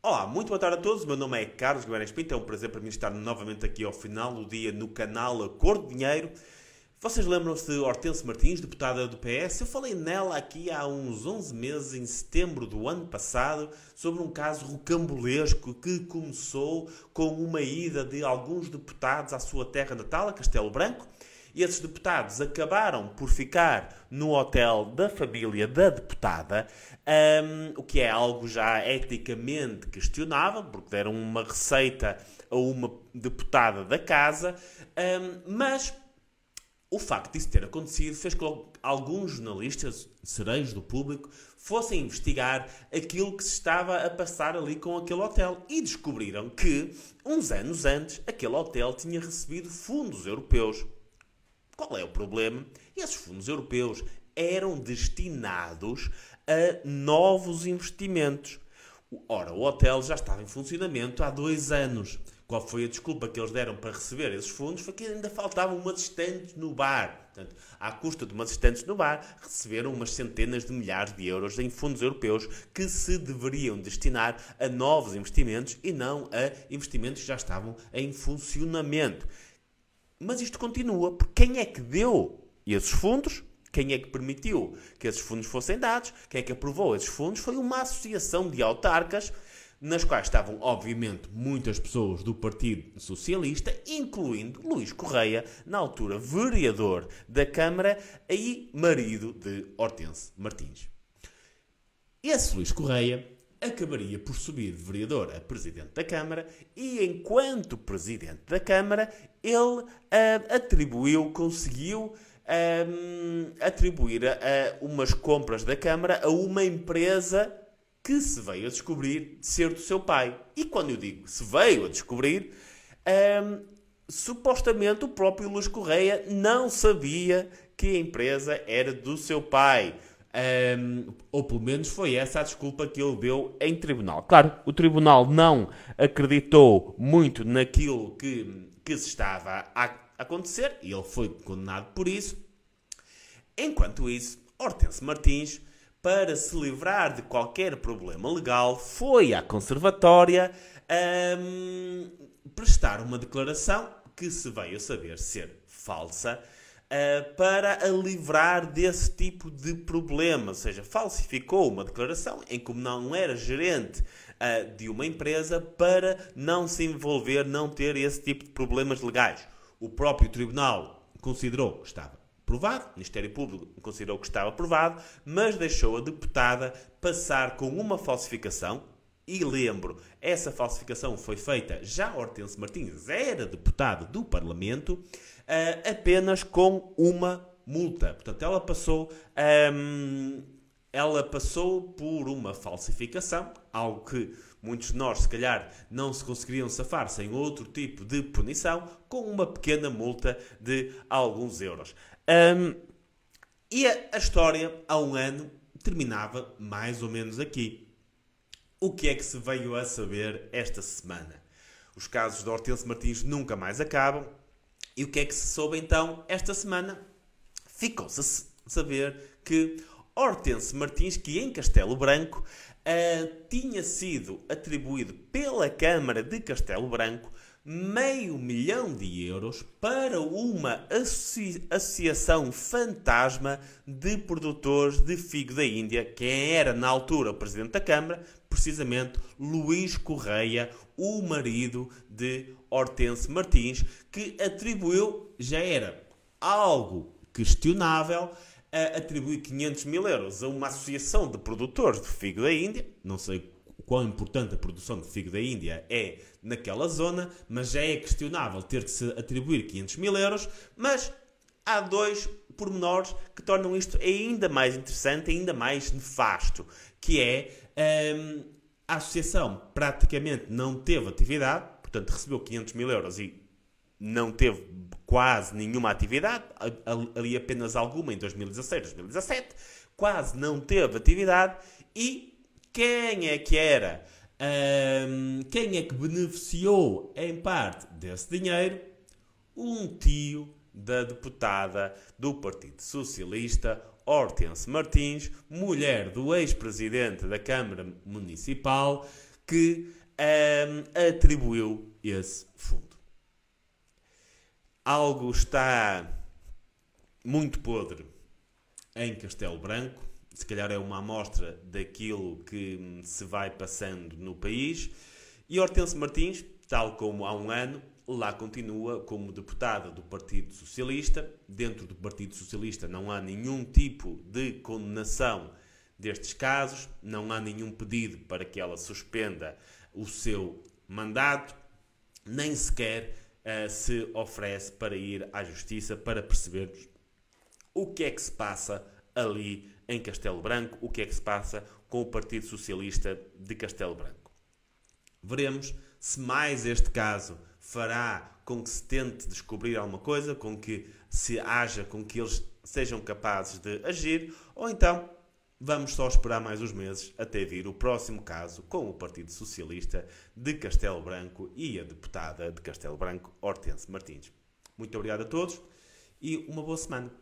Olá, muito boa tarde a todos. O meu nome é Carlos Guimarães Pinto. É um prazer para mim estar novamente aqui ao final do dia no canal Acordo Dinheiro. Vocês lembram-se de Hortense Martins, deputada do PS? Eu falei nela aqui há uns 11 meses, em setembro do ano passado, sobre um caso rocambolesco que começou com uma ida de alguns deputados à sua terra natal, a Castelo Branco. E esses deputados acabaram por ficar no hotel da família da deputada, um, o que é algo já eticamente questionável, porque deram uma receita a uma deputada da casa, um, mas o facto disso ter acontecido fez com que alguns jornalistas, sereios do público, fossem investigar aquilo que se estava a passar ali com aquele hotel e descobriram que, uns anos antes, aquele hotel tinha recebido fundos europeus. Qual é o problema? Esses fundos europeus eram destinados a novos investimentos. Ora, o hotel já estava em funcionamento há dois anos. Qual foi a desculpa que eles deram para receber esses fundos? Foi que ainda faltavam umas estantes no bar. Portanto, à custa de umas estantes no bar, receberam umas centenas de milhares de euros em fundos europeus que se deveriam destinar a novos investimentos e não a investimentos que já estavam em funcionamento. Mas isto continua, porque quem é que deu esses fundos? Quem é que permitiu que esses fundos fossem dados? Quem é que aprovou esses fundos? Foi uma associação de autarcas nas quais estavam, obviamente, muitas pessoas do Partido Socialista, incluindo Luís Correia, na altura vereador da Câmara e marido de Hortense Martins. Esse Luís Correia acabaria por subir de vereador a presidente da Câmara e, enquanto presidente da Câmara, ele uh, atribuiu, conseguiu um, atribuir a, umas compras da Câmara a uma empresa que se veio a descobrir ser do seu pai. E quando eu digo se veio a descobrir, um, supostamente o próprio Luís Correia não sabia que a empresa era do seu pai. Um, ou pelo menos foi essa a desculpa que ele deu em tribunal. Claro, o tribunal não acreditou muito naquilo que, que se estava a acontecer e ele foi condenado por isso. Enquanto isso, Hortense Martins, para se livrar de qualquer problema legal, foi à conservatória um, prestar uma declaração que se veio a saber ser falsa uh, para a livrar desse tipo de problema. Ou seja, falsificou uma declaração em como não era gerente uh, de uma empresa para não se envolver, não ter esse tipo de problemas legais. O próprio tribunal considerou que estava provado, o Ministério Público considerou que estava provado, mas deixou a deputada passar com uma falsificação. E lembro, essa falsificação foi feita já Hortense Martins era deputada do Parlamento, uh, apenas com uma multa. Portanto, ela passou, um, ela passou por uma falsificação, algo que muitos de nós, se calhar, não se conseguiriam safar sem outro tipo de punição, com uma pequena multa de alguns euros. Um, e a, a história, há um ano, terminava mais ou menos aqui. O que é que se veio a saber esta semana? Os casos de Hortense Martins nunca mais acabam. E o que é que se soube então esta semana? Ficou-se a saber que Hortense Martins, que em Castelo Branco uh, tinha sido atribuído pela Câmara de Castelo Branco meio milhão de euros para uma associ associação fantasma de produtores de figo da Índia, quem era na altura o presidente da Câmara, precisamente Luís Correia, o marido de Hortense Martins, que atribuiu, já era algo questionável, a atribuir 500 mil euros a uma associação de produtores de figo da Índia, não sei quão importante a produção de figo da Índia é naquela zona, mas já é questionável ter que se atribuir 500 mil euros, mas há dois pormenores que tornam isto ainda mais interessante, ainda mais nefasto, que é um, a associação praticamente não teve atividade, portanto recebeu 500 mil euros e não teve quase nenhuma atividade, ali apenas alguma em 2016, 2017, quase não teve atividade e quem é que era? Um, quem é que beneficiou em parte desse dinheiro? Um tio da deputada do Partido Socialista, Hortense Martins, mulher do ex-presidente da Câmara Municipal, que um, atribuiu esse fundo. Algo está muito podre em Castelo Branco. Se calhar é uma amostra daquilo que se vai passando no país. E Hortense Martins, tal como há um ano, lá continua como deputada do Partido Socialista. Dentro do Partido Socialista não há nenhum tipo de condenação destes casos, não há nenhum pedido para que ela suspenda o seu mandato, nem sequer uh, se oferece para ir à Justiça para percebermos o que é que se passa ali em Castelo Branco, o que é que se passa com o Partido Socialista de Castelo Branco. Veremos se mais este caso fará com que se tente descobrir alguma coisa, com que se haja, com que eles sejam capazes de agir, ou então vamos só esperar mais uns meses até vir o próximo caso com o Partido Socialista de Castelo Branco e a deputada de Castelo Branco, Hortense Martins. Muito obrigado a todos e uma boa semana.